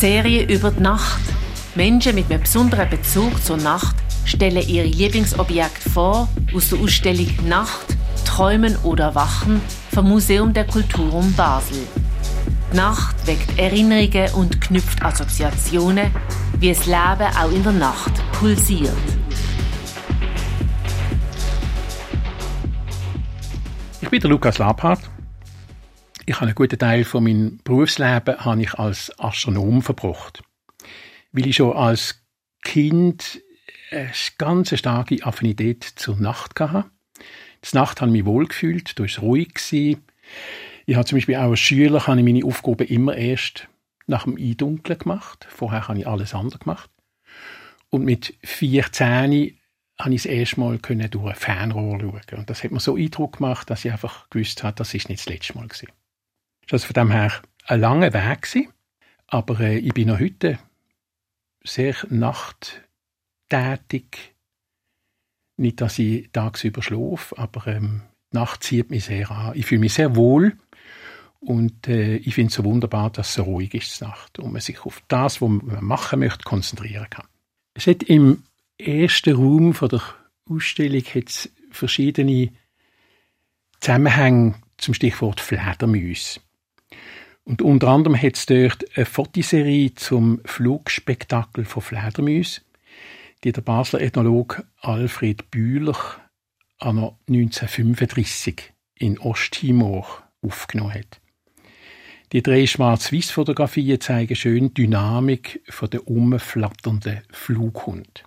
Serie über die Nacht. Menschen mit einem besonderen Bezug zur Nacht stellen ihre Lieblingsobjekte vor aus der Ausstellung Nacht, Träumen oder Wachen vom Museum der Kulturum Basel. Die Nacht weckt Erinnerungen und knüpft Assoziationen, wie das Leben auch in der Nacht pulsiert. Ich bin der Lukas Labhardt. Ich habe einen guten Teil von meinem Berufsleben habe ich als Astronom verbracht. Weil ich schon als Kind eine ganz starke Affinität zur Nacht hatte. Die Nacht ich mich wohlgefühlt, da war es ruhig. Ich habe zum Beispiel auch als Schüler habe ich meine Aufgaben immer erst nach dem Eindunkeln gemacht. Vorher habe ich alles andere gemacht. Und mit 14 habe ich das erste Mal durch ein Fernrohr schauen. Und das hat mir so Eindruck gemacht, dass ich einfach gewusst habe, das ist nicht das letzte Mal gewesen. Das von dem her ein langer Weg gewesen, aber äh, ich bin noch heute sehr nachttätig. Nicht, dass ich tagsüber schlafe, aber ähm, Nacht zieht mich sehr an. Ich fühle mich sehr wohl und äh, ich finde es so wunderbar, dass es so ruhig ist Nacht und man sich auf das, was man machen möchte, konzentrieren kann. Es hat im ersten Raum von der Ausstellung hat's verschiedene Zusammenhänge zum Stichwort Fledermäuse. Und unter anderem hat es dort eine Fotoserie zum Flugspektakel von Fledermäusen, die der Basler Ethnologe Alfred Bühler an 1935 in Osttimor aufgenommen hat. Die drei Schwarz-Weiß-Fotografien zeigen schön die Dynamik der umflatternden Flughund.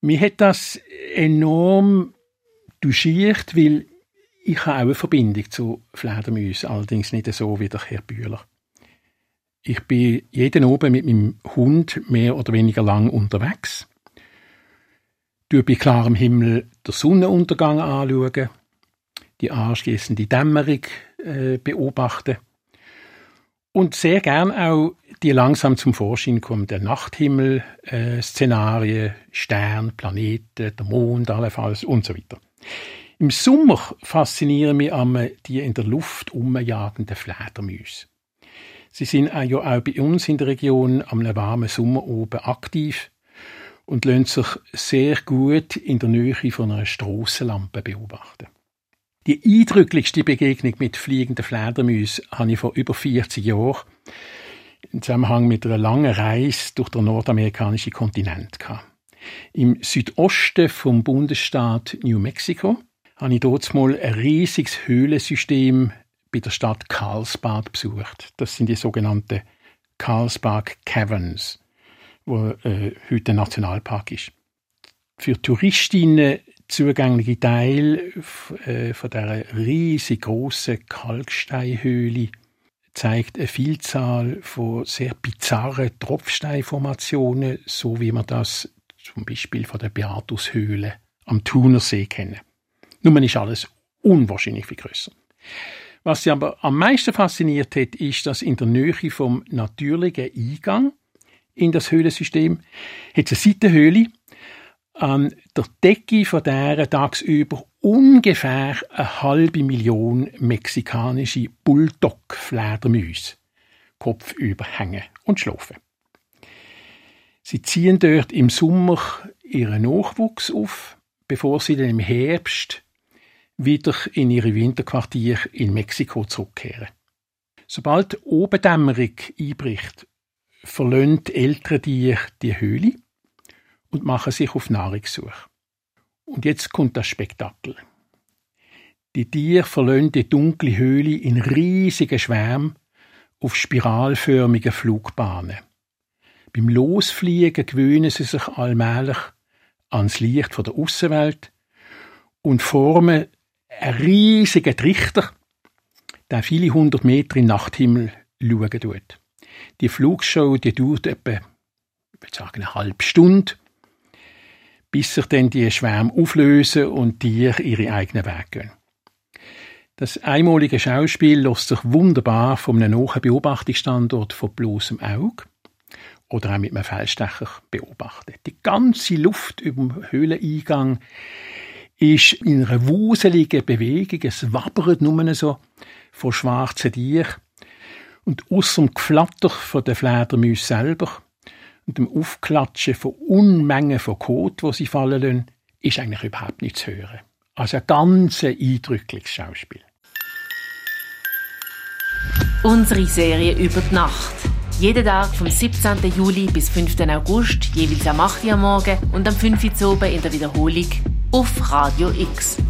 Mir hat das enorm duschiert, weil ich habe auch eine Verbindung zu Fledermäusen, allerdings nicht so wie der Herr Bühler. Ich bin jeden oben mit meinem Hund mehr oder weniger lang unterwegs. Du bei klarem Himmel den Sonnenuntergang anschauen, die anschließende Dämmerung äh, beobachten und sehr gern auch die langsam zum Vorschein kommenden Nachthimmel-Szenarien, äh, Stern, Planeten, der Mond allenfalls und so weiter. Im Sommer faszinieren mich am die in der Luft umjagenden Fledermäuse. Sie sind ja auch bei uns in der Region am warmen Sommer oben aktiv und lassen sich sehr gut in der Nähe von einer Strassenlampe beobachten. Die eindrücklichste Begegnung mit fliegenden Fledermäusen habe ich vor über 40 Jahren im Zusammenhang mit einer langen Reise durch den nordamerikanischen Kontinent gehabt. Im Südosten vom Bundesstaat New Mexico habe ich dort mal ein riesiges Höhlensystem bei der Stadt Carlsbad besucht. Das sind die sogenannten Carlsbad Caverns, wo äh, heute ein Nationalpark ist. Für Touristinnen zugängliche Teil äh, von der riesig großen Kalksteinhöhle zeigt eine Vielzahl von sehr bizarren Tropfsteinformationen, so wie man das zum Beispiel von der Beatushöhle am Thunersee kennen. Nun ist alles unwahrscheinlich viel größer. Was sie aber am meisten fasziniert hat, ist, dass in der Nähe vom natürlichen Eingang in das Höhlensystem hat es eine Seitenhöhle, an der Decke von der tagsüber ungefähr eine halbe Million mexikanische Bulldog-Fledermäuse kopfüber hängen und schlafen. Sie ziehen dort im Sommer ihren Nachwuchs auf, bevor sie dann im Herbst wieder in ihre Winterquartier in Mexiko zurückkehren. Sobald Obendämmerung einbricht, verlöhnt ältere Tiere die Höhle und machen sich auf Nahrungssuche. Und jetzt kommt das Spektakel. Die Tiere verlöhnen die dunkle Höhle in riesigen Schwärmen auf spiralförmigen Flugbahnen. Beim Losfliegen gewöhnen sie sich allmählich ans Licht von der Außenwelt und formen einen riesigen Trichter, der viele hundert Meter im Nachthimmel schauen tut. Die Flugshow die dauert etwa, ich würde sagen, eine halbe Stunde bis sich dann die Schwärme auflösen und die ihre eigenen Wege gehen. Das einmalige Schauspiel lässt sich wunderbar von einem nahen Beobachtungsstandort von bloßem Auge oder auch mit einem Feldstecher beobachten. Die ganze Luft über dem Höhleneingang ist in einer wuseligen Bewegung. Es wabbert nur so von schwarzen Tieren. Und außer dem Geflatter von der Fledermäuse selber und dem Aufklatschen von Unmengen von Kot, wo sie fallen lassen, ist eigentlich überhaupt nichts zu hören. Also ein ganz eindrückliches Schauspiel. Unsere Serie über die Nacht. Jeden Tag vom 17. Juli bis 5. August, jeweils am 8. Uhr morgen und am 5. Uhr in der Wiederholung auf Radio X.